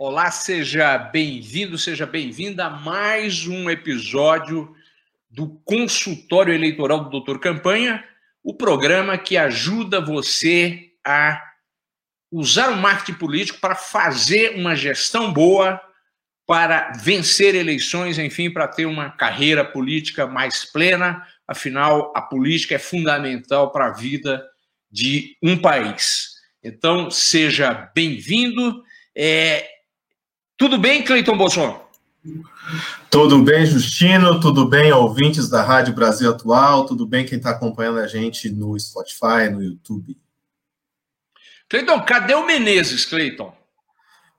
Olá, seja bem-vindo, seja bem-vinda a mais um episódio do consultório eleitoral do Doutor Campanha, o programa que ajuda você a usar o marketing político para fazer uma gestão boa, para vencer eleições, enfim, para ter uma carreira política mais plena. Afinal, a política é fundamental para a vida de um país. Então, seja bem-vindo. É, tudo bem, Cleiton Bolsonaro? Tudo bem, Justino? Tudo bem, ouvintes da Rádio Brasil Atual? Tudo bem quem está acompanhando a gente no Spotify, no YouTube? Cleiton, cadê o Menezes, Cleiton?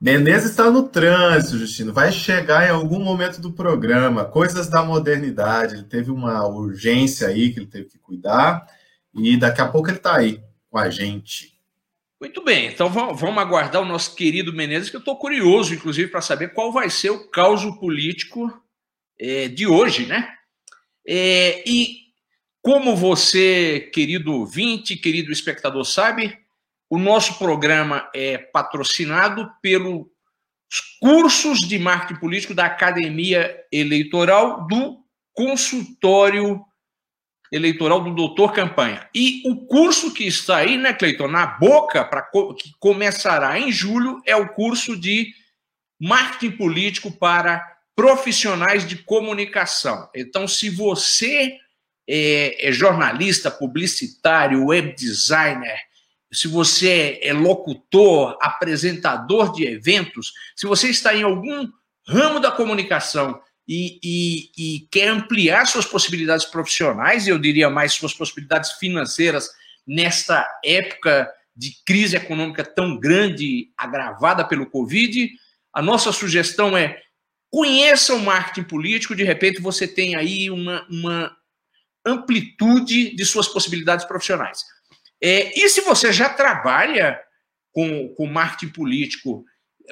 Menezes está no trânsito, Justino. Vai chegar em algum momento do programa. Coisas da modernidade. Ele teve uma urgência aí que ele teve que cuidar. E daqui a pouco ele está aí com a gente. Muito bem, então vamos aguardar o nosso querido Menezes, que eu estou curioso, inclusive, para saber qual vai ser o caos político é, de hoje, né? É, e como você, querido ouvinte, querido espectador, sabe, o nosso programa é patrocinado pelos cursos de marketing político da Academia Eleitoral do Consultório eleitoral do doutor Campanha. E o curso que está aí, né, Cleiton, na boca, para que começará em julho, é o curso de marketing político para profissionais de comunicação. Então, se você é, é jornalista, publicitário, web designer, se você é locutor, apresentador de eventos, se você está em algum ramo da comunicação e, e, e, quer ampliar suas possibilidades profissionais, e eu diria mais suas possibilidades financeiras nesta época de crise econômica tão grande, agravada pelo Covid, a nossa sugestão é conheça o marketing político, de repente você tem aí uma, uma amplitude de suas possibilidades profissionais. É, e se você já trabalha com, com marketing político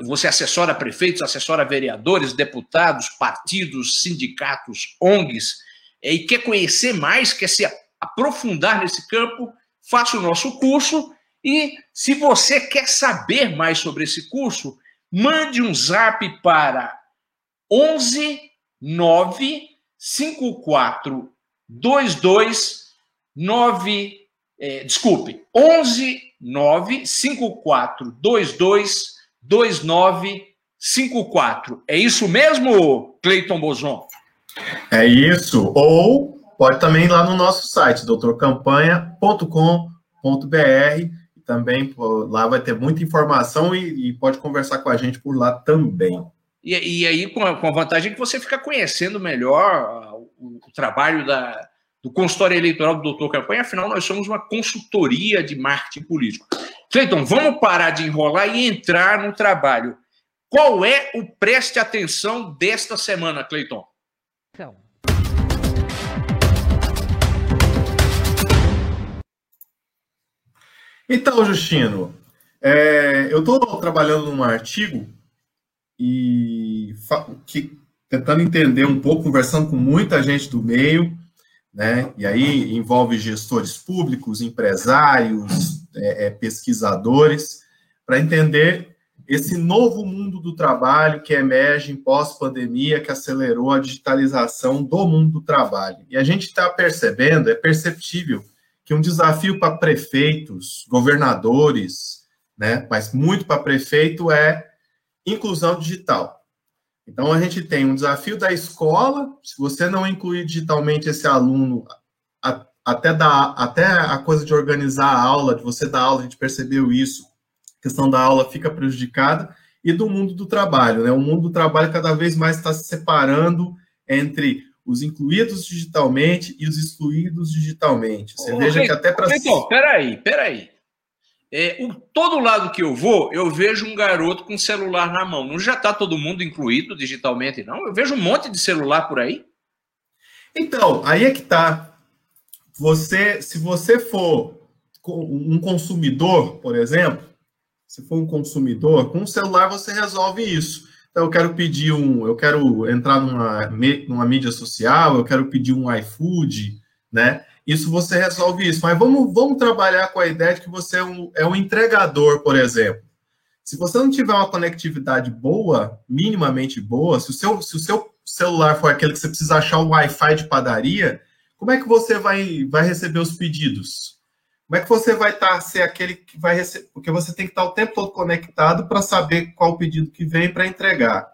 você assessora prefeitos, assessora vereadores, deputados, partidos, sindicatos, ONGs, é, e quer conhecer mais, quer se aprofundar nesse campo, faça o nosso curso. E se você quer saber mais sobre esse curso, mande um zap para 11 9 54 22 9 é, desculpe, 11 9 54 22 2954. É isso mesmo, Cleiton Bozon? É isso. Ou pode também ir lá no nosso site, doutorcampanha.com.br. Também lá vai ter muita informação e, e, pode conversar com a gente por lá também. E, e aí, com a, com a, vantagem que você fica conhecendo melhor o, o trabalho da, do consultório eleitoral do doutor Campanha, afinal, nós somos uma consultoria de marketing político. Cleiton, vamos parar de enrolar e entrar no trabalho. Qual é o preste atenção desta semana, Cleiton? Então. Então, Justino, é, eu estou trabalhando num artigo e que, tentando entender um pouco, conversando com muita gente do meio, né? E aí envolve gestores públicos, empresários, é, é, pesquisadores, para entender esse novo mundo do trabalho que emerge em pós-pandemia, que acelerou a digitalização do mundo do trabalho. E a gente está percebendo, é perceptível, que um desafio para prefeitos, governadores, né, mas muito para prefeito é inclusão digital. Então a gente tem um desafio da escola, se você não incluir digitalmente esse aluno até, da, até a coisa de organizar a aula, de você dar aula, a gente percebeu isso, a questão da aula fica prejudicada, e do mundo do trabalho, né? O mundo do trabalho cada vez mais está se separando entre os incluídos digitalmente e os excluídos digitalmente. Você Ô, veja que até para. Então, peraí, peraí. É, o, todo lado que eu vou, eu vejo um garoto com celular na mão. Não já está todo mundo incluído digitalmente, não? Eu vejo um monte de celular por aí. Então, aí é que tá. Você, se você for um consumidor, por exemplo, se for um consumidor, com o celular você resolve isso. Então, eu quero pedir um, eu quero entrar numa, numa mídia social, eu quero pedir um iFood, né? Isso você resolve isso. Mas vamos, vamos trabalhar com a ideia de que você é um, é um entregador, por exemplo. Se você não tiver uma conectividade boa, minimamente boa, se o seu, se o seu celular for aquele que você precisa achar o Wi-Fi de padaria, como é que você vai, vai receber os pedidos? Como é que você vai estar tá, ser aquele que vai receber? Porque você tem que estar o tempo todo conectado para saber qual o pedido que vem para entregar.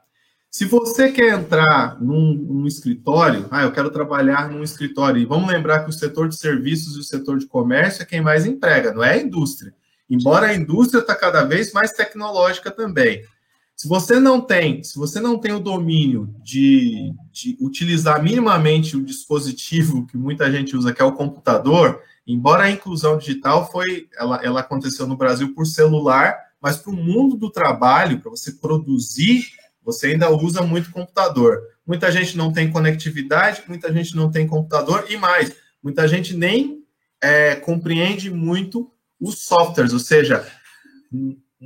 Se você quer entrar num, num, escritório, ah, eu quero trabalhar num escritório, e vamos lembrar que o setor de serviços e o setor de comércio é quem mais emprega, não é a indústria. Embora a indústria está cada vez mais tecnológica também. Se você não tem, se você não tem o domínio de, de utilizar minimamente o dispositivo que muita gente usa, que é o computador, Embora a inclusão digital foi, ela, ela aconteceu no Brasil por celular, mas para o mundo do trabalho, para você produzir, você ainda usa muito computador. Muita gente não tem conectividade, muita gente não tem computador e mais, muita gente nem é, compreende muito os softwares, ou seja,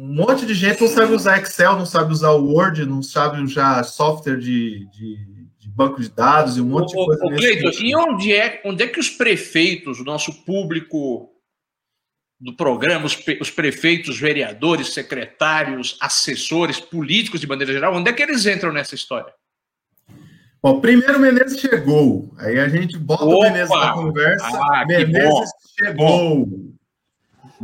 um monte de gente não sabe usar Excel, não sabe usar Word, não sabe usar software de, de banco de dados e um monte ô, de coisa. Ô, Cleiton, e onde é, onde é que os prefeitos, o nosso público do programa, os, os prefeitos, vereadores, secretários, assessores, políticos de maneira geral, onde é que eles entram nessa história? Bom, primeiro Menezes chegou, aí a gente bota Opa! o Menezes na conversa. Ah, Menezes chegou.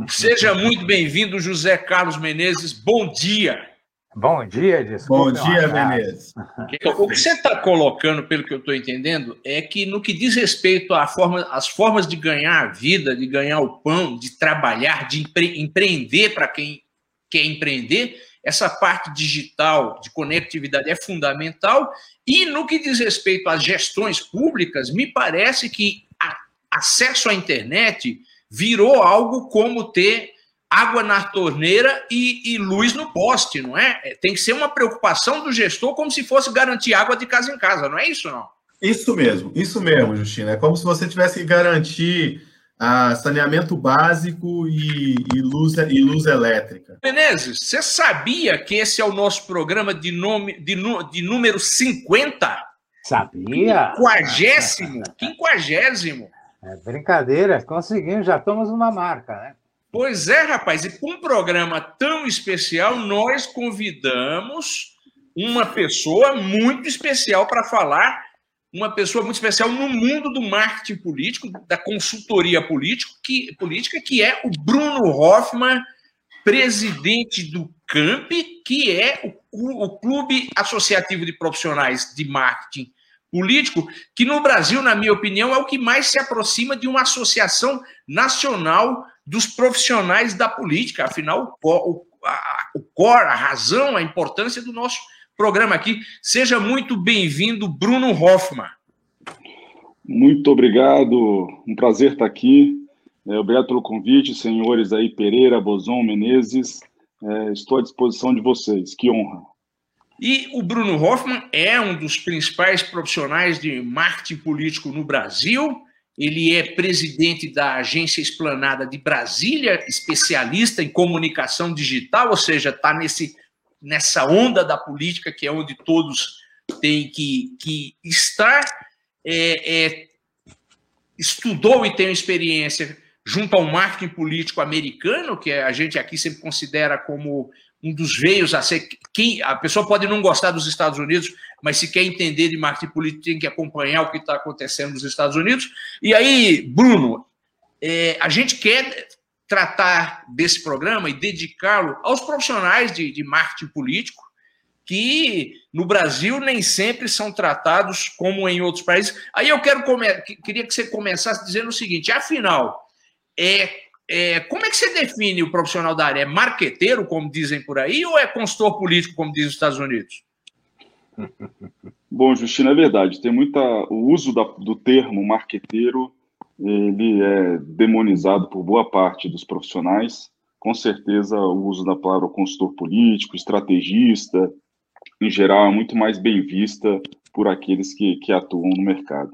Seja muito bem-vindo, José Carlos Menezes. Bom dia. Bom dia, desculpa. Bom dia, Menezes. O que você está colocando, pelo que eu estou entendendo, é que no que diz respeito às forma, formas de ganhar a vida, de ganhar o pão, de trabalhar, de empre, empreender para quem quer empreender, essa parte digital de conectividade é fundamental. E no que diz respeito às gestões públicas, me parece que a, acesso à internet virou algo como ter água na torneira e, e, luz no poste, não é? é? Tem que ser uma preocupação do gestor como se fosse garantir água de casa em casa, não é isso, não? Isso mesmo, isso mesmo, Justina. É como se você tivesse que garantir ah, saneamento básico e, e, luz, e luz elétrica. Menezes, você sabia que esse é o nosso programa de, nome, de, de número 50? Sabia? Quinquagésimo? Quinquagésimo? É brincadeira, conseguimos, já estamos numa marca, né? Pois é, rapaz, e para um programa tão especial, nós convidamos uma pessoa muito especial para falar, uma pessoa muito especial no mundo do marketing político, da consultoria político, que, política, que é o Bruno Hoffman, presidente do CAMP, que é o, o Clube Associativo de Profissionais de Marketing Político, que no Brasil, na minha opinião, é o que mais se aproxima de uma associação nacional dos profissionais da política. Afinal, o, a, o core, a razão, a importância do nosso programa aqui. Seja muito bem-vindo, Bruno Hoffman. Muito obrigado, um prazer estar aqui. É, obrigado pelo convite, senhores aí, Pereira, Bozon, Menezes. É, estou à disposição de vocês, que honra. E o Bruno Hoffman é um dos principais profissionais de marketing político no Brasil ele é presidente da Agência Esplanada de Brasília, especialista em comunicação digital, ou seja, está nessa onda da política que é onde todos têm que, que estar. É, é, estudou e tem experiência junto ao marketing político americano, que a gente aqui sempre considera como um dos veios a ser. Quem, a pessoa pode não gostar dos Estados Unidos, mas se quer entender de marketing político, tem que acompanhar o que está acontecendo nos Estados Unidos. E aí, Bruno, é, a gente quer tratar desse programa e dedicá-lo aos profissionais de, de marketing político, que no Brasil nem sempre são tratados como em outros países. Aí eu quero queria que você começasse dizendo o seguinte: afinal, é é, como é que você define o profissional da área? É marqueteiro, como dizem por aí, ou é consultor político, como dizem os Estados Unidos? Bom, Justina, é verdade. Tem muita o uso da, do termo marqueteiro, ele é demonizado por boa parte dos profissionais. Com certeza, o uso da palavra consultor político, estrategista, em geral, é muito mais bem vista por aqueles que, que atuam no mercado.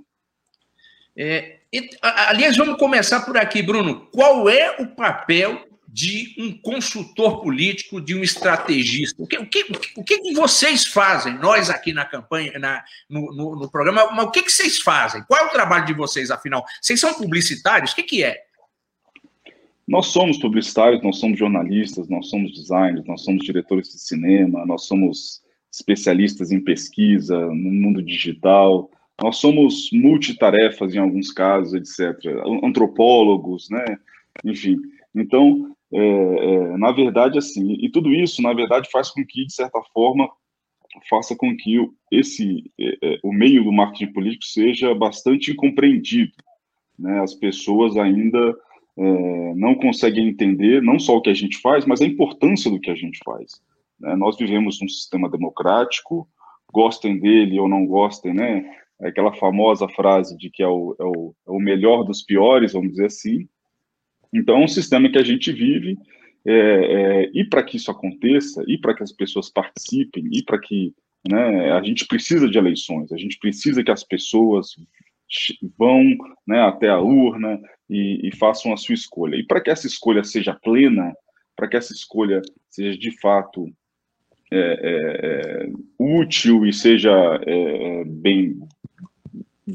É, aliás, vamos começar por aqui, Bruno. Qual é o papel de um consultor político, de um estrategista? O que, o que, o que vocês fazem, nós aqui na campanha, na, no, no, no, programa, mas o que, que vocês fazem? Qual é o trabalho de vocês, afinal? Vocês são publicitários? O que, que é? Nós somos publicitários, nós somos jornalistas, nós somos designers, nós somos diretores de cinema, nós somos especialistas em pesquisa, no mundo digital, nós somos multitarefas em alguns casos, etc. Antropólogos, né? Enfim. Então, é, é, na verdade, assim, e tudo isso, na verdade, faz com que, de certa forma, faça com que esse, é, é, o meio do marketing político seja bastante incompreendido. Né? As pessoas ainda é, não conseguem entender não só o que a gente faz, mas a importância do que a gente faz. Né? Nós vivemos num sistema democrático, gostem dele ou não gostem, né? É aquela famosa frase de que é o, é o, é o melhor dos piores, vamos dizer assim, então, é um sistema que a gente vive, é, é, e para que isso aconteça, e para que as pessoas participem, e para que né, a gente precisa de eleições, a gente precisa que as pessoas vão né, até a urna e, e, façam a sua escolha. E para que essa escolha seja plena, para que essa escolha seja de fato é, é, é útil e seja é, bem,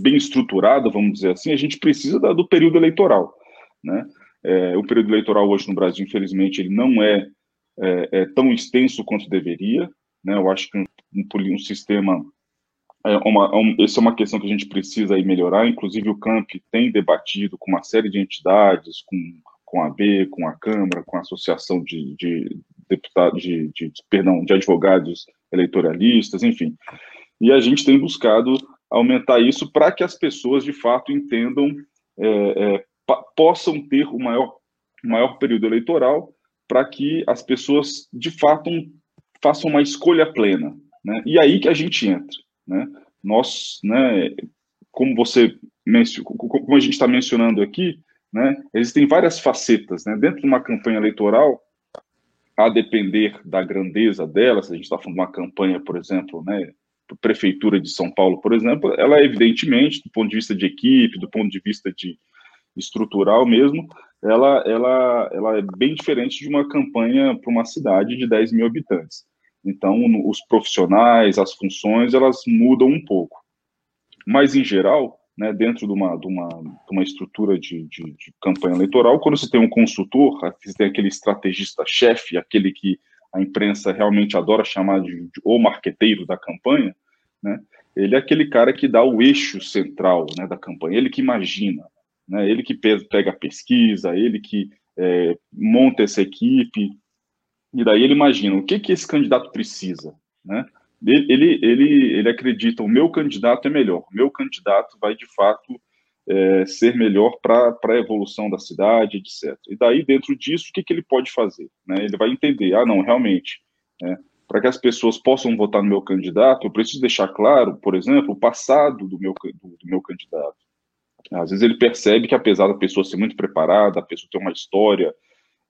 bem estruturada, vamos dizer assim, a gente precisa da, do período eleitoral. Né? É, o período eleitoral hoje no Brasil, infelizmente, ele não é, é, é tão extenso quanto deveria. Né? Eu acho que um, um, um sistema é uma, é um, essa é uma questão que a gente precisa aí melhorar. Inclusive, o CAMP tem debatido com uma série de entidades, com, com a AB, com a Câmara, com a Associação de, de Deputados, de, de, perdão, de Advogados Eleitoralistas, enfim. E a gente tem buscado aumentar isso para que as pessoas, de fato, entendam é, é, possam ter o maior, maior período eleitoral para que as pessoas, de fato, façam uma escolha plena. Né? E aí que a gente entra. Né? Nós, né, como você como a gente está mencionando aqui, né, existem várias facetas. Né? Dentro de uma campanha eleitoral, a depender da grandeza dela, se a gente está falando de uma campanha, por exemplo, né, prefeitura de São Paulo, por exemplo, ela evidentemente, do ponto de vista de equipe, do ponto de vista de, estrutural mesmo, ela, ela, ela é bem diferente de uma campanha para uma cidade de 10 mil habitantes. Então, os profissionais, as funções, elas mudam um pouco. Mas, em geral, né, dentro de uma, de uma, de uma estrutura de, de, de, campanha eleitoral, quando você tem um consultor, você tem aquele estrategista-chefe, aquele que a imprensa realmente adora chamar de, de o marqueteiro da campanha, né, ele é aquele cara que dá o eixo central né, da campanha, ele que imagina, né? ele que pega a pesquisa, ele que é, monta essa equipe, e daí ele imagina o que, que esse candidato precisa. Né? Ele, ele, ele, ele acredita, o meu candidato é melhor, o meu candidato vai de fato é, ser melhor para a evolução da cidade, etc. E daí, dentro disso, o que, que ele pode fazer? Né? Ele vai entender, ah, não, realmente, né? para que as pessoas possam votar no meu candidato, eu preciso deixar claro, por exemplo, o passado do meu, do, do meu candidato. Às vezes ele percebe que, apesar da pessoa ser muito preparada, a pessoa ter uma história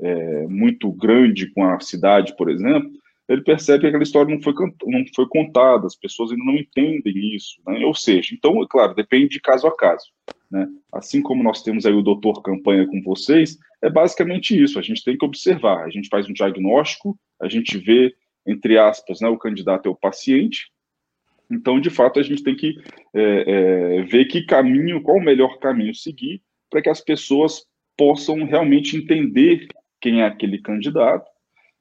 é, muito grande com a cidade, por exemplo, ele percebe que aquela história não foi, não foi contada, as pessoas ainda não entendem isso. Né? Ou seja, então, é claro, depende de caso a caso. Né? Assim como nós temos aí o doutor campanha com vocês, é basicamente isso. A gente tem que observar, a gente faz um diagnóstico, a gente vê, entre aspas, né, o candidato é o paciente, então, de fato, a gente tem que é, é, ver que caminho, qual o melhor caminho seguir para que as pessoas possam realmente entender quem é aquele candidato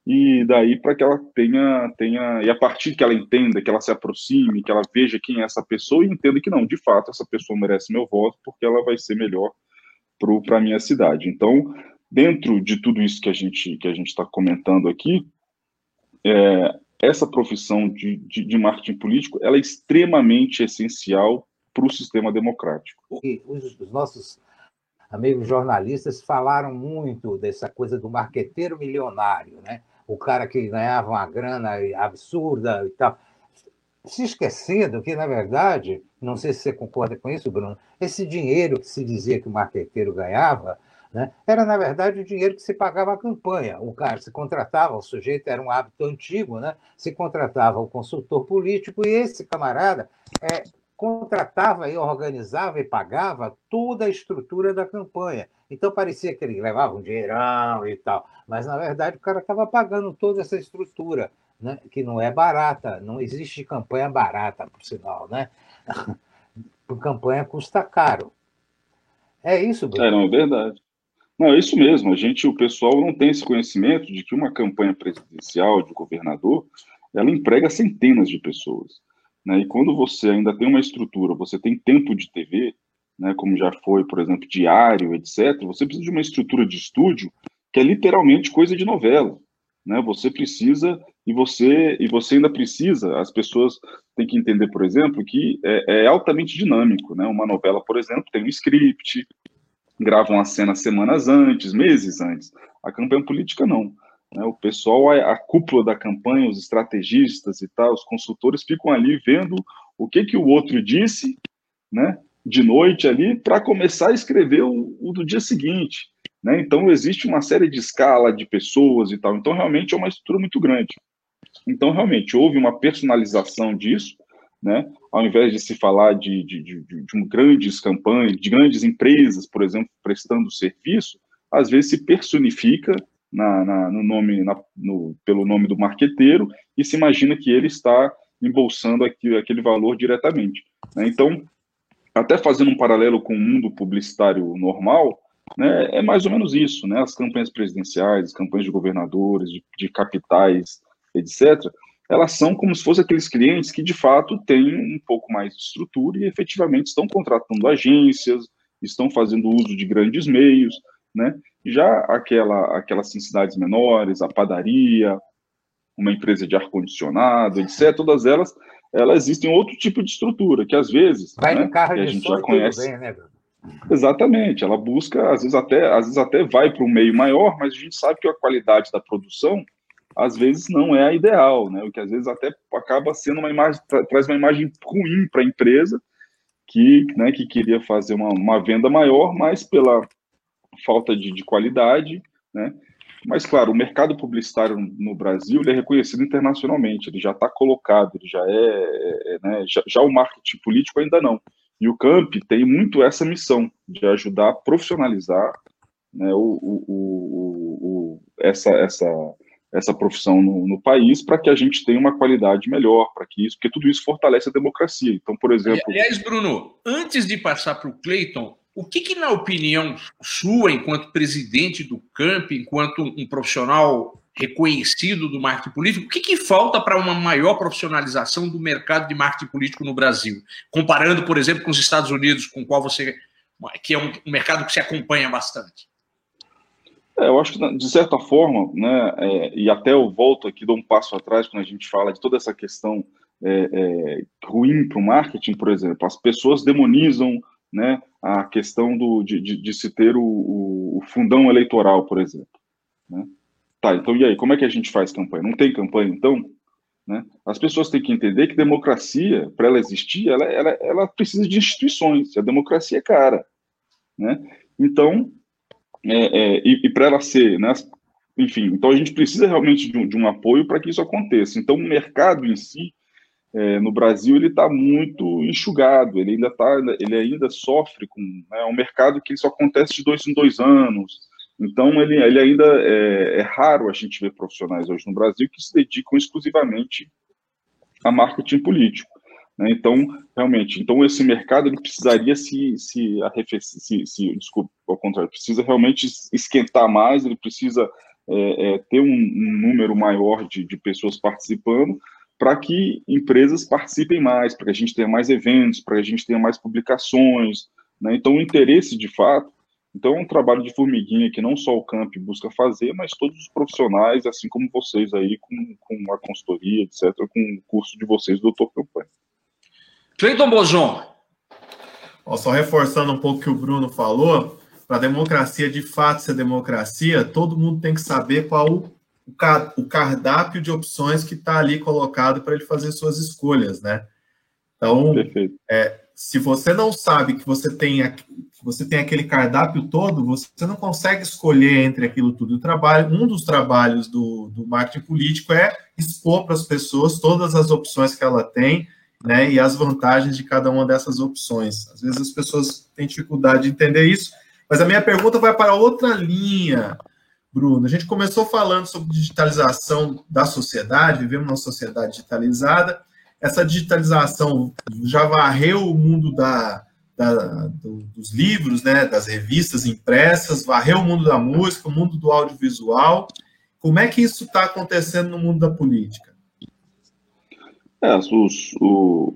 e daí para que ela tenha, tenha, e a partir que ela entenda, que ela se aproxime, que ela veja quem é essa pessoa e entenda que não, de fato, essa pessoa merece meu voto porque ela vai ser melhor para a minha cidade. Então, dentro de tudo isso que a gente que a gente está comentando aqui, é, essa profissão de, de, de marketing político ela é extremamente essencial para o sistema democrático. E os, os nossos amigos jornalistas falaram muito dessa coisa do marqueteiro milionário, né? O cara que ganhava uma grana absurda e tal. se esquecendo que, na verdade, não sei se você concorda com isso, Bruno, esse dinheiro que se dizia que o marqueteiro ganhava, né, era, na verdade, o dinheiro que se pagava a campanha. O cara se contratava, o sujeito era um hábito antigo, né, se contratava o consultor político e esse camarada é, contratava e organizava e pagava toda a estrutura da campanha. Então parecia que ele levava um dinheirão e tal, mas na verdade o cara estava pagando toda essa estrutura né, que não é barata, não existe campanha barata, por sinal, né? Campanha custa caro. É isso, Bruno? É, não, é verdade. Não, é isso mesmo. A gente, o pessoal não tem esse conhecimento de que uma campanha presidencial de governador, ela emprega centenas de pessoas. Né? E quando você ainda tem uma estrutura, você tem tempo de TV, né, como já foi, por exemplo, diário, etc., você precisa de uma estrutura de estúdio que é literalmente coisa de novela. Né? Você precisa e você e você ainda precisa. As pessoas têm que entender, por exemplo, que é, é altamente dinâmico. Né? Uma novela, por exemplo, tem um script, gravam a cena semanas antes, meses antes. A campanha política não. Né? O pessoal, a, cúpula da campanha, os estrategistas e tal, os consultores ficam ali vendo o que que o outro disse, né? De noite ali para começar a escrever o, o do dia seguinte. Né? Então, existe uma série de escala de pessoas e tal. Então, realmente é uma estrutura muito grande. Então, realmente, houve uma personalização disso, né? ao invés de se falar de, de, de, de um grandes campanhas, de grandes empresas, por exemplo, prestando serviço, às vezes se personifica na, na, no nome, na, no, pelo nome do marqueteiro e se imagina que ele está embolsando aqui, aquele valor diretamente. Né? Então, até fazendo um paralelo com o mundo publicitário normal, né, é mais ou menos isso, né? As campanhas presidenciais, as campanhas de governadores, de, de capitais, etc., elas são como se fossem aqueles clientes que de fato têm um pouco mais de estrutura e efetivamente estão contratando agências, estão fazendo uso de grandes meios, né? Já aquela, aquelas cidades menores, a padaria, uma empresa de ar-condicionado, etc., todas elas, elas existem outro tipo de estrutura, que às vezes. Vai né, carro que a gente já conhece. Bem, né, Exatamente, ela busca, às vezes até, às vezes até vai para um meio maior, mas a gente sabe que a qualidade da produção às vezes não é a ideal, né? O que às vezes até acaba sendo uma imagem, traz uma imagem ruim para a empresa que, né, que queria fazer uma, uma venda maior, mas pela falta de, de qualidade, né? Mas claro, o mercado publicitário no Brasil é reconhecido internacionalmente, ele já está colocado, ele já é, é, é né? já, já o marketing político ainda não. E o Camp tem muito essa missão de ajudar a profissionalizar né, o, o, o, o, essa, essa, essa profissão no, no país para que a gente tenha uma qualidade melhor, para que isso, porque tudo isso fortalece a democracia. Então, por exemplo. Aliás, Bruno, antes de passar para o Cleiton, o que, que, na opinião sua, enquanto presidente do Camp, enquanto um profissional reconhecido do marketing político, o que, que falta para uma maior profissionalização do mercado de marketing político no Brasil? Comparando, por exemplo, com os Estados Unidos, com qual você. que é um, um mercado que se acompanha bastante. É, eu acho que, de certa forma, né, é, e até eu volto aqui, dou um passo atrás, quando a gente fala de toda essa questão é, é ruim para o marketing, por exemplo, as pessoas demonizam né, a questão do, de, de, de se ter o, o, fundão eleitoral, por exemplo. Né? Tá, então e aí, como é que a gente faz campanha? Não tem campanha, então? Né? As pessoas têm que entender que democracia, para ela existir, ela, ela, ela precisa de instituições. A democracia é cara. Né? Então, é, é, e, e para ela ser, né, enfim, então a gente precisa realmente de um, de um apoio para que isso aconteça. Então, o mercado em si, é, no Brasil, ele está muito enxugado, ele ainda, tá, ele ainda sofre com né, um mercado que só acontece de dois em dois anos, então, ele, ele ainda é, é, raro a gente ver profissionais hoje no Brasil que se dedicam exclusivamente a marketing político. Né? Então, realmente, então esse mercado ele precisaria se, se arrefecer, se, se, desculpa, ao contrário, precisa realmente esquentar mais, ele precisa é, é, ter um, um, número maior de, de pessoas participando para que empresas participem mais, para que a gente tenha mais eventos, para que a gente tenha mais publicações. Né? Então, o interesse, de fato, então é um trabalho de formiguinha que não só o Camp busca fazer, mas todos os profissionais, assim como vocês aí, com, com a consultoria, etc., com o curso de vocês, doutor Campanha. Cleiton Bozon. Só reforçando um pouco o que o Bruno falou, para a democracia de fato ser democracia, todo mundo tem que saber qual o cardápio de opções que está ali colocado para ele fazer suas escolhas, né? Então, é, se você não sabe que você tem que você tem aquele cardápio todo, você não consegue escolher entre aquilo tudo. O trabalho, um dos trabalhos do, do marketing político é expor para as pessoas todas as opções que ela tem, né, e as vantagens de cada uma dessas opções. Às vezes as pessoas têm dificuldade de entender isso, mas a minha pergunta vai para outra linha, Bruno. A gente começou falando sobre digitalização da sociedade, vivemos numa sociedade digitalizada. Essa digitalização já varreu o mundo da, da, do, dos livros, né, das revistas impressas, varreu o mundo da música, o mundo do audiovisual. Como é que isso está acontecendo no mundo da política? É, os, os,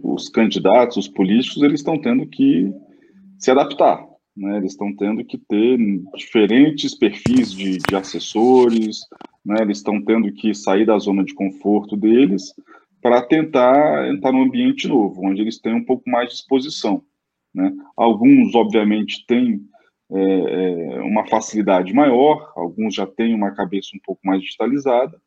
os, candidatos, os políticos, eles estão tendo que se adaptar, né? Eles estão tendo que ter diferentes perfis de, de assessores, né? Eles estão tendo que sair da zona de conforto deles para tentar entrar num ambiente novo, onde eles têm um pouco mais de exposição. Né? Alguns, obviamente, têm é, é, uma facilidade maior, alguns já têm uma cabeça um pouco mais digitalizada,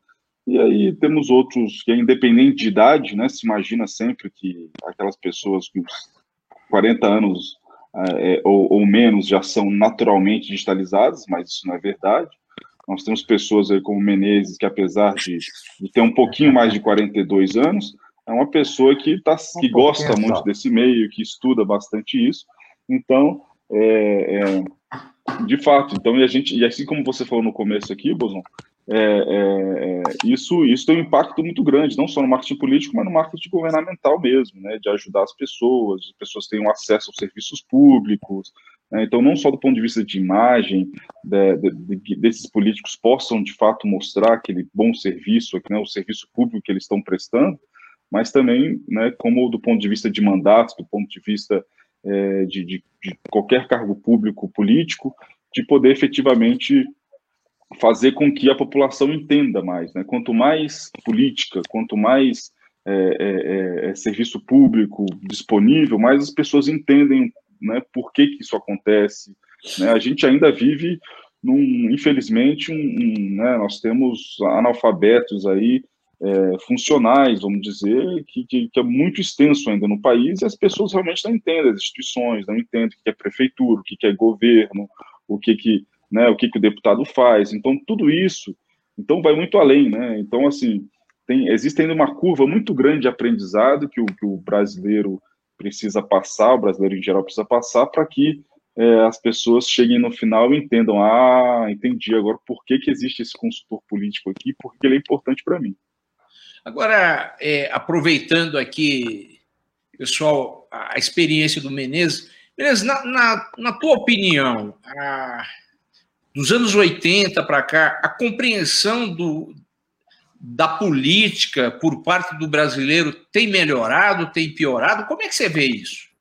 e aí temos outros que independente de idade, né? Se imagina sempre que aquelas pessoas com 40 anos é, ou, ou, menos já são naturalmente digitalizadas, mas isso não é verdade. Nós temos pessoas aí como Menezes, que apesar de, de ter um pouquinho mais de 42 anos, é uma pessoa que, tá, que gosta muito desse meio, que estuda bastante isso. Então, é, é, de fato, então, e a gente, e assim como você falou no começo aqui, Boson, é, é, é, isso, isso tem um impacto muito grande, não só no marketing político, mas no marketing governamental mesmo, né, de ajudar as pessoas, as pessoas tenham acesso aos serviços públicos, né, então não só do ponto de vista de imagem, de, de, de, desses políticos possam de fato mostrar aquele bom serviço, né, o serviço público que eles estão prestando, mas também, né, como do ponto de vista de mandatos, do ponto de vista é, de, qualquer cargo público político, de poder efetivamente fazer com que a população entenda mais. Né? Quanto mais política, quanto mais é, é, é, é serviço público disponível, mais as pessoas entendem né, por que, que isso acontece. Né? A gente ainda vive, num, infelizmente, um, um, né, nós temos analfabetos aí é, funcionais, vamos dizer, que, que, que, é muito extenso ainda no país e as pessoas realmente não entendem as instituições, não entendem o que é prefeitura, o que é governo, o que, que, né, o que, que o deputado faz. Então, tudo isso então vai muito além, né? Então, assim, tem, existe ainda uma curva muito grande de aprendizado que o, que o brasileiro precisa passar, o brasileiro em geral precisa passar, para que é, as pessoas cheguem no final e entendam, ah, entendi agora por que, que existe esse consultor político aqui, porque ele é importante para mim. Agora, é, aproveitando aqui, pessoal, a experiência do Menezes, Menezes, na, na, na tua opinião, a, dos anos 80 para cá, a compreensão do, da política por parte do brasileiro tem melhorado, tem piorado? Como é que você vê isso?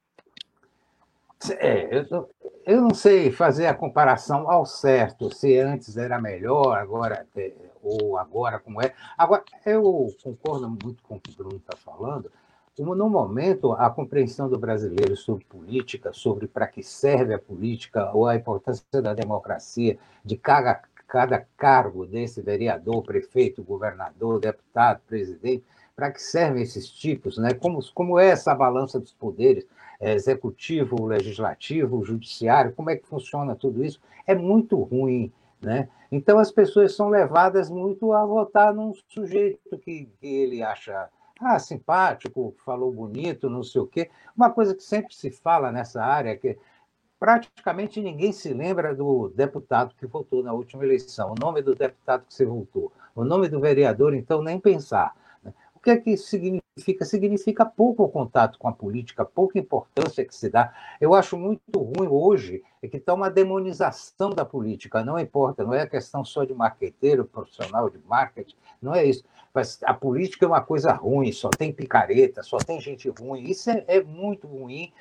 É, eu, eu não sei fazer a comparação ao certo, se antes era melhor, agora é, ou agora como é. Agora, eu concordo muito com o que o Bruno está falando. No momento, a compreensão do brasileiro sobre política, sobre para que serve a política, ou a importância da democracia, de cada, cada cargo desse vereador, prefeito, governador, deputado, presidente, para que servem esses tipos, né? como, como é essa balança dos poderes, é, executivo, legislativo, judiciário, como é que funciona tudo isso, é muito ruim. Né? Então, as pessoas são levadas muito a votar num sujeito que, que ele acha ah, simpático, falou bonito, não sei o quê. Uma coisa que sempre se fala nessa área é que praticamente ninguém se lembra do deputado que votou na última eleição, o nome do deputado que você votou, o nome do vereador, então nem pensar que é que isso significa? Significa pouco contato com a política, pouca importância que se dá. Eu acho muito ruim hoje é que está uma demonização da política. Não importa, não é questão só de marqueteiro, profissional de marketing, não é isso. Mas a política é uma coisa ruim, só tem picareta, só tem gente ruim. Isso é, é muito ruim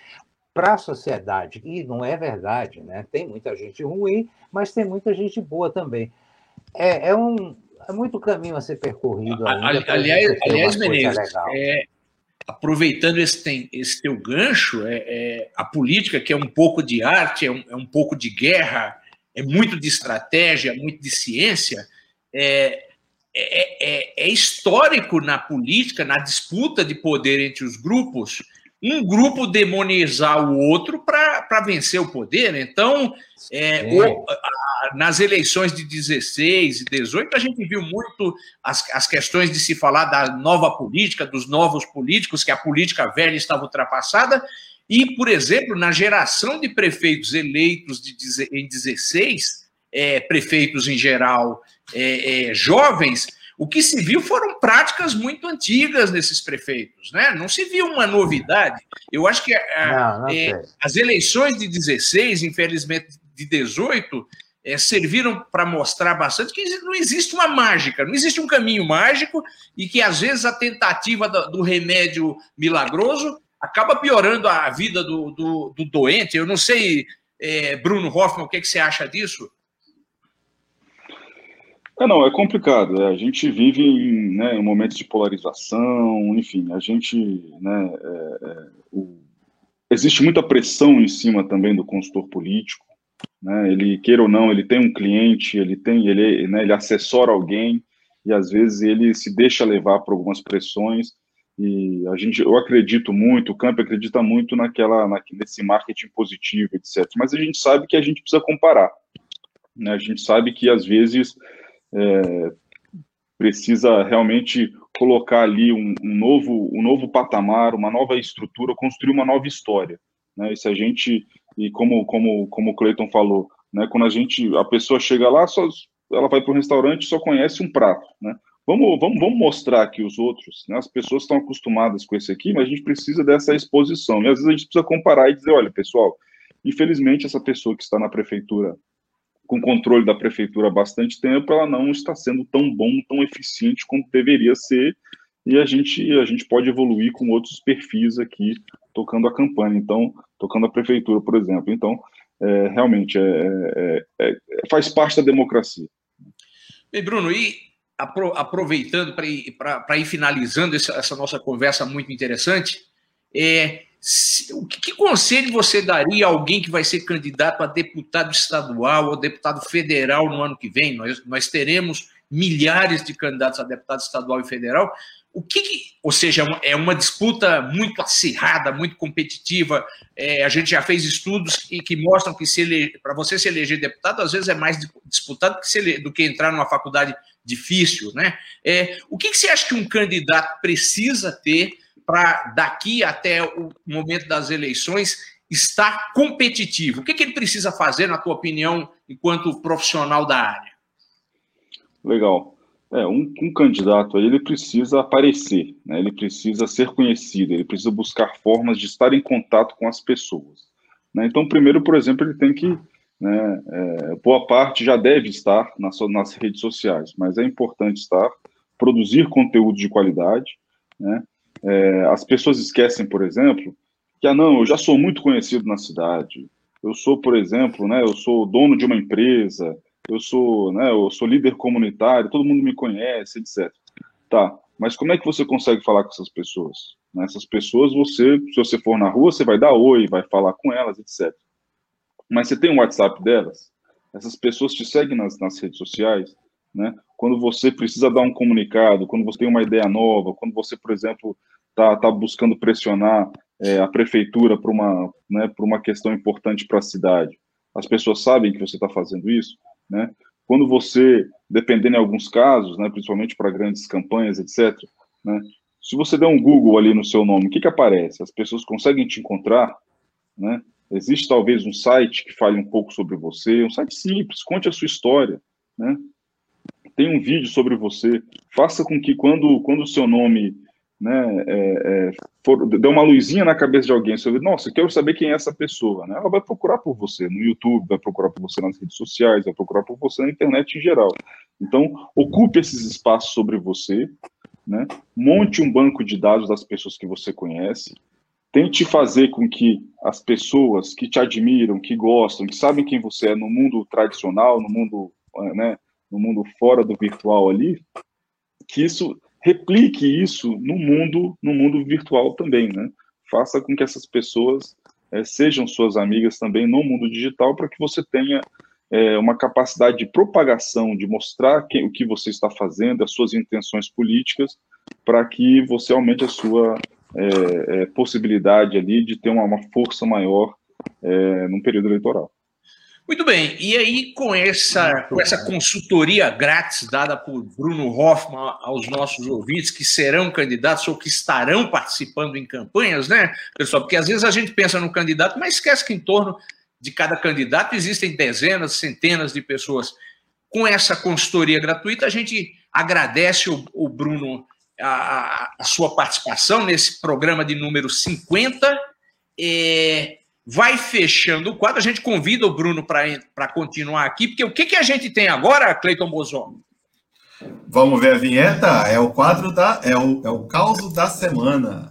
para a sociedade. E não é verdade, né? Tem muita gente ruim, mas tem muita gente boa também. É, é um, é muito caminho a ser percorrido. Ainda aliás, aliás Menezes, é, aproveitando esse, tem, esse teu gancho, é, é, a política, que é um pouco de arte, é um, é um pouco de guerra, é muito de estratégia, muito de ciência, é, é, é, é histórico na política, na disputa de poder entre os grupos, um grupo demonizar o outro para vencer o poder. Então, é, o, a, nas eleições de 16 e 18, a gente viu muito as, as questões de se falar da nova política, dos novos políticos, que a política velha estava ultrapassada. E, por exemplo, na geração de prefeitos eleitos de, em 16, é, prefeitos em geral é, é, jovens, o que se viu foram práticas muito antigas nesses prefeitos, né? Não se viu uma novidade. Eu acho que a, não, não é, as eleições de 16, infelizmente de 18, é, serviram para mostrar bastante que não existe uma mágica, não existe um caminho mágico e que às vezes a tentativa do, do remédio milagroso acaba piorando a vida do, do, do doente. Eu não sei, é, Bruno Hoffman, o que, que você acha disso? É, não, é complicado. É, a gente vive em, né, em momentos de polarização, enfim, a gente, né, é, é, o... existe muita pressão em cima também do consultor político, né, ele, queira ou não, ele tem um cliente, ele tem, ele, né, ele assessora alguém, e às vezes ele se deixa levar por algumas pressões, e a gente, eu acredito muito, o Camp acredita muito naquela, na, nesse marketing positivo, etc. Mas a gente sabe que a gente precisa comparar, né, a gente sabe que às vezes é, precisa realmente colocar ali um, um, novo, um novo patamar, uma nova estrutura, construir uma nova história. Né? E se a gente, e como, como, como o Cleiton falou, né, quando a gente, a pessoa chega lá, só, ela vai para um restaurante e só conhece um prato, né? Vamos, vamos, vamos mostrar que os outros, né, as pessoas estão acostumadas com esse aqui, mas a gente precisa dessa exposição. E às vezes a gente precisa comparar e dizer, olha, pessoal, infelizmente essa pessoa que está na prefeitura com controle da prefeitura há bastante tempo, ela não está sendo tão bom, tão eficiente quanto deveria ser, e a gente, a gente pode evoluir com outros perfis aqui, tocando a campanha, então, tocando a prefeitura, por exemplo. Então, é, realmente, é, é, é faz parte da democracia. Bem, Bruno, e aproveitando para ir, ir, finalizando essa, essa, nossa conversa muito interessante, é, o que, conselho você daria a alguém que vai ser candidato a deputado estadual ou deputado federal no ano que vem? Nós, nós teremos milhares de candidatos a deputado estadual e federal. O que, que ou seja, é uma disputa muito acirrada, muito competitiva. É, a gente já fez estudos que, que mostram que para você se eleger deputado, às vezes é mais disputado que ele, do que entrar numa faculdade difícil, né? É, o que, que você acha que um candidato precisa ter para daqui até o momento das eleições estar competitivo? O que, que ele precisa fazer, na tua opinião, enquanto profissional da área? Legal. É, um, um candidato aí, ele precisa aparecer, né? ele precisa ser conhecido, ele precisa buscar formas de estar em contato com as pessoas. Né? Então, primeiro, por exemplo, ele tem que, né, é, boa parte já deve estar nas, nas redes sociais, mas é importante estar, produzir conteúdo de qualidade, né? É, as pessoas esquecem, por exemplo, que, ah, não, eu já sou muito conhecido na cidade. Eu sou, por exemplo, né, eu sou dono de uma empresa, eu sou, né, eu sou líder comunitário, todo mundo me conhece, etc. Tá, mas como é que você consegue falar com essas pessoas? Né, essas pessoas, você, se você for na rua, você vai dar oi, vai falar com elas, etc. Mas você tem um WhatsApp delas? Essas pessoas te seguem nas, nas redes sociais? Né? Quando você precisa dar um comunicado, quando você tem uma ideia nova, quando você, por exemplo, está tá buscando pressionar é, a prefeitura para uma, né, uma questão importante para a cidade, as pessoas sabem que você está fazendo isso, né? Quando você, dependendo em alguns casos, né, principalmente para grandes campanhas, etc., né, se você der um Google ali no seu nome, o que, que aparece? As pessoas conseguem te encontrar, né? Existe talvez um site que fale um pouco sobre você, um site simples, conte a sua história, né? tem um vídeo sobre você, faça com que quando, quando o seu nome né, é, é, for, dê uma luzinha na cabeça de alguém, sobre, nossa, eu quero saber quem é essa pessoa, né? Ela vai procurar por você no YouTube, vai procurar por você nas redes sociais, vai procurar por você na internet em geral. Então, ocupe esses espaços sobre você, né? Monte um banco de dados das pessoas que você conhece, tente fazer com que as pessoas que te admiram, que gostam, que sabem quem você é no mundo tradicional, no mundo, né, no mundo fora do virtual ali, que isso replique isso no mundo, no mundo virtual também, né? Faça com que essas pessoas é, sejam suas amigas também no mundo digital para que você tenha é, uma capacidade de propagação, de mostrar que, o que você está fazendo, as suas intenções políticas, para que você aumente a sua é, é, possibilidade ali de ter uma, uma força maior é, num período eleitoral. Muito bem, e aí com essa, com essa consultoria grátis dada por Bruno Hoffman aos nossos ouvintes que serão candidatos ou que estarão participando em campanhas, né, pessoal? Porque às vezes a gente pensa no candidato, mas esquece que em torno de cada candidato existem dezenas, centenas de pessoas. Com essa consultoria gratuita, a gente agradece o, o Bruno a, a, sua participação nesse programa de número 50. É, vai fechando o quadro. A gente convida o Bruno para continuar aqui, porque o que, que a gente tem agora, Cleiton Bozon? Vamos ver a vinheta? É o quadro da. É o, é o caos da semana.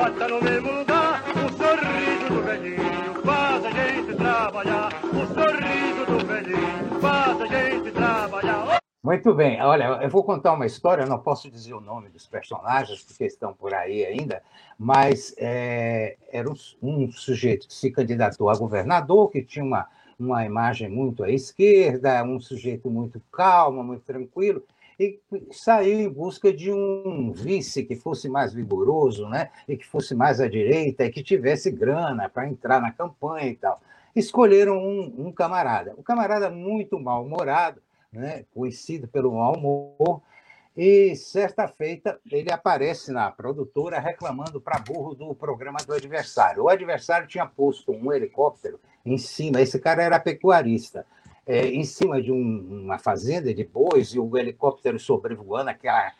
Bota no mesmo lugar. O sorriso do velhinho faz a gente trabalhar. O sorriso do velhinho faz a gente trabalhar. Muito bem, olha, eu vou contar uma história, não posso dizer o nome dos personagens, porque estão por aí ainda, mas é, era um, um, sujeito que se candidatou a governador, que tinha uma, uma imagem muito à esquerda, um sujeito muito calmo, muito tranquilo, e saiu em busca de um vice que fosse mais vigoroso, né? e que fosse mais à direita, e que tivesse grana para entrar na campanha e tal. Escolheram um, um camarada, um camarada muito mal-humorado, né, conhecido pelo mau humor, e certa feita ele aparece na produtora reclamando para burro do programa do adversário. O adversário tinha posto um helicóptero em cima, esse cara era pecuarista, é, em cima de um, uma fazenda de bois e o helicóptero sobrevoando aquela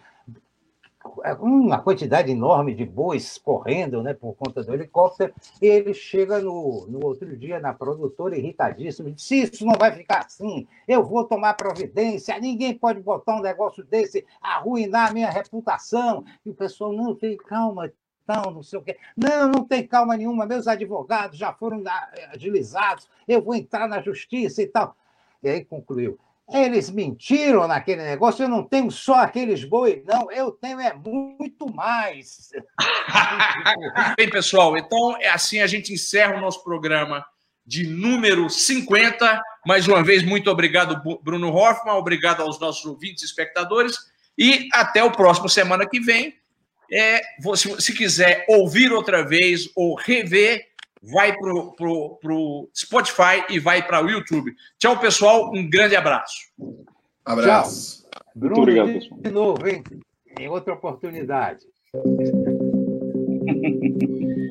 uma quantidade enorme de bois correndo né, por conta do helicóptero, e ele chega no, no outro dia na produtora irritadíssimo e diz: isso não vai ficar assim, eu vou tomar providência, ninguém pode botar um negócio desse, arruinar a minha reputação. E o pessoal, não, tem calma, não, não sei o quê. Não, não tem calma nenhuma, meus advogados já foram agilizados, eu vou entrar na justiça e tal. E aí concluiu. Eles mentiram naquele negócio. Eu não tenho só aqueles bois, não. Eu tenho é muito mais. Bem, pessoal, então é assim a gente encerra o nosso programa de número 50. Mais uma vez, muito obrigado, Bruno Hoffman. Obrigado aos nossos ouvintes e espectadores. E até o próximo semana que vem. É, se quiser ouvir outra vez ou rever, vai pro, pro, pro Spotify e vai para o YouTube. Tchau, pessoal. Um grande abraço. Abraço. Tchau. Bruno, Muito obrigado, pessoal. De novo, hein? Em outra oportunidade.